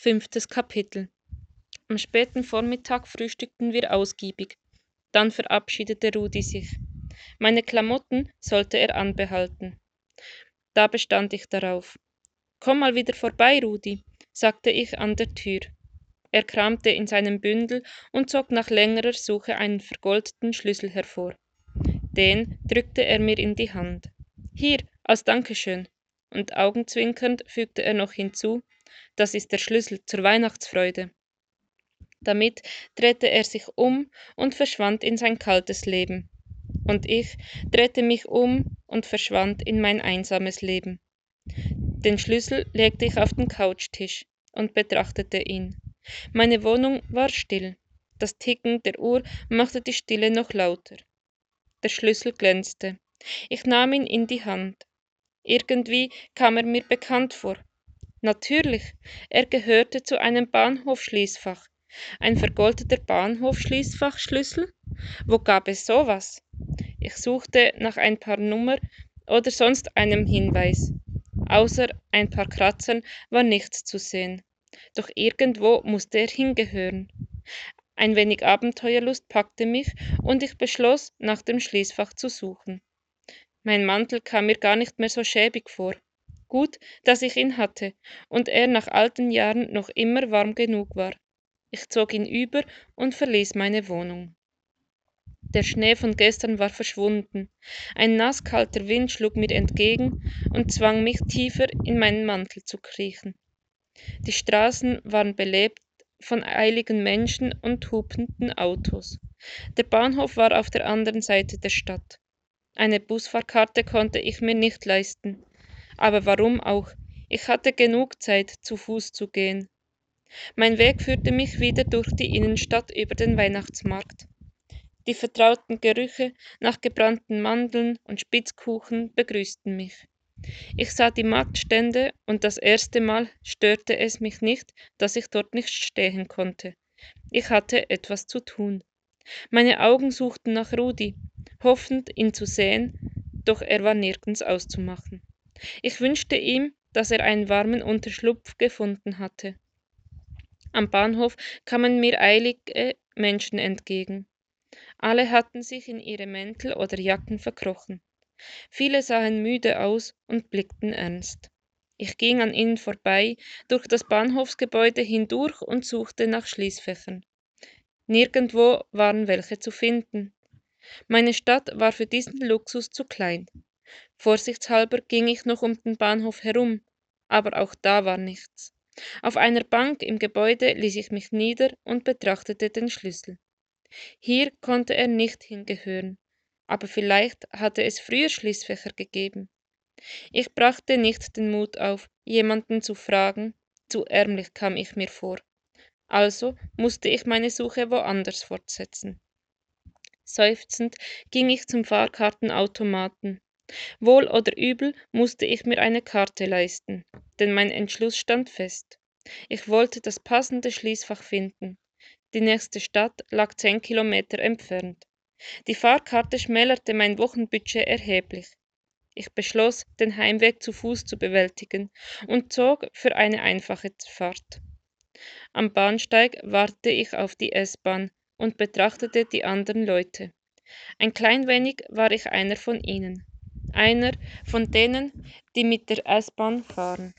Fünftes Kapitel Am späten Vormittag frühstückten wir ausgiebig. Dann verabschiedete Rudi sich. Meine Klamotten sollte er anbehalten. Da bestand ich darauf. Komm mal wieder vorbei, Rudi, sagte ich an der Tür. Er kramte in seinem Bündel und zog nach längerer Suche einen vergoldeten Schlüssel hervor. Den drückte er mir in die Hand. Hier, als Dankeschön. Und augenzwinkernd fügte er noch hinzu, das ist der Schlüssel zur Weihnachtsfreude. Damit drehte er sich um und verschwand in sein kaltes Leben. Und ich drehte mich um und verschwand in mein einsames Leben. Den Schlüssel legte ich auf den Couchtisch und betrachtete ihn. Meine Wohnung war still. Das Ticken der Uhr machte die Stille noch lauter. Der Schlüssel glänzte. Ich nahm ihn in die Hand. Irgendwie kam er mir bekannt vor. Natürlich, er gehörte zu einem Bahnhofschließfach. Ein vergoldeter Bahnhofschließfachschlüssel? Wo gab es sowas? Ich suchte nach ein paar Nummer oder sonst einem Hinweis. Außer ein paar Kratzern war nichts zu sehen. Doch irgendwo musste er hingehören. Ein wenig Abenteuerlust packte mich und ich beschloss, nach dem Schließfach zu suchen. Mein Mantel kam mir gar nicht mehr so schäbig vor. Gut, dass ich ihn hatte und er nach alten Jahren noch immer warm genug war. Ich zog ihn über und verließ meine Wohnung. Der Schnee von gestern war verschwunden. Ein nasskalter Wind schlug mir entgegen und zwang mich tiefer in meinen Mantel zu kriechen. Die Straßen waren belebt von eiligen Menschen und hupenden Autos. Der Bahnhof war auf der anderen Seite der Stadt. Eine Busfahrkarte konnte ich mir nicht leisten. Aber warum auch? Ich hatte genug Zeit, zu Fuß zu gehen. Mein Weg führte mich wieder durch die Innenstadt über den Weihnachtsmarkt. Die vertrauten Gerüche nach gebrannten Mandeln und Spitzkuchen begrüßten mich. Ich sah die Marktstände und das erste Mal störte es mich nicht, dass ich dort nicht stehen konnte. Ich hatte etwas zu tun. Meine Augen suchten nach Rudi, hoffend, ihn zu sehen, doch er war nirgends auszumachen. Ich wünschte ihm, dass er einen warmen Unterschlupf gefunden hatte. Am Bahnhof kamen mir eilige Menschen entgegen. Alle hatten sich in ihre Mäntel oder Jacken verkrochen. Viele sahen müde aus und blickten ernst. Ich ging an ihnen vorbei, durch das Bahnhofsgebäude hindurch und suchte nach Schließfächern. Nirgendwo waren welche zu finden. Meine Stadt war für diesen Luxus zu klein. Vorsichtshalber ging ich noch um den Bahnhof herum, aber auch da war nichts. Auf einer Bank im Gebäude ließ ich mich nieder und betrachtete den Schlüssel. Hier konnte er nicht hingehören, aber vielleicht hatte es früher Schließfächer gegeben. Ich brachte nicht den Mut auf, jemanden zu fragen, zu ärmlich kam ich mir vor also musste ich meine Suche woanders fortsetzen. Seufzend ging ich zum Fahrkartenautomaten. Wohl oder übel musste ich mir eine Karte leisten, denn mein Entschluss stand fest. Ich wollte das passende Schließfach finden. Die nächste Stadt lag zehn Kilometer entfernt. Die Fahrkarte schmälerte mein Wochenbudget erheblich. Ich beschloss, den Heimweg zu Fuß zu bewältigen und zog für eine einfache Fahrt. Am Bahnsteig wartete ich auf die S-Bahn und betrachtete die anderen Leute. Ein klein wenig war ich einer von ihnen, einer von denen, die mit der S-Bahn fahren.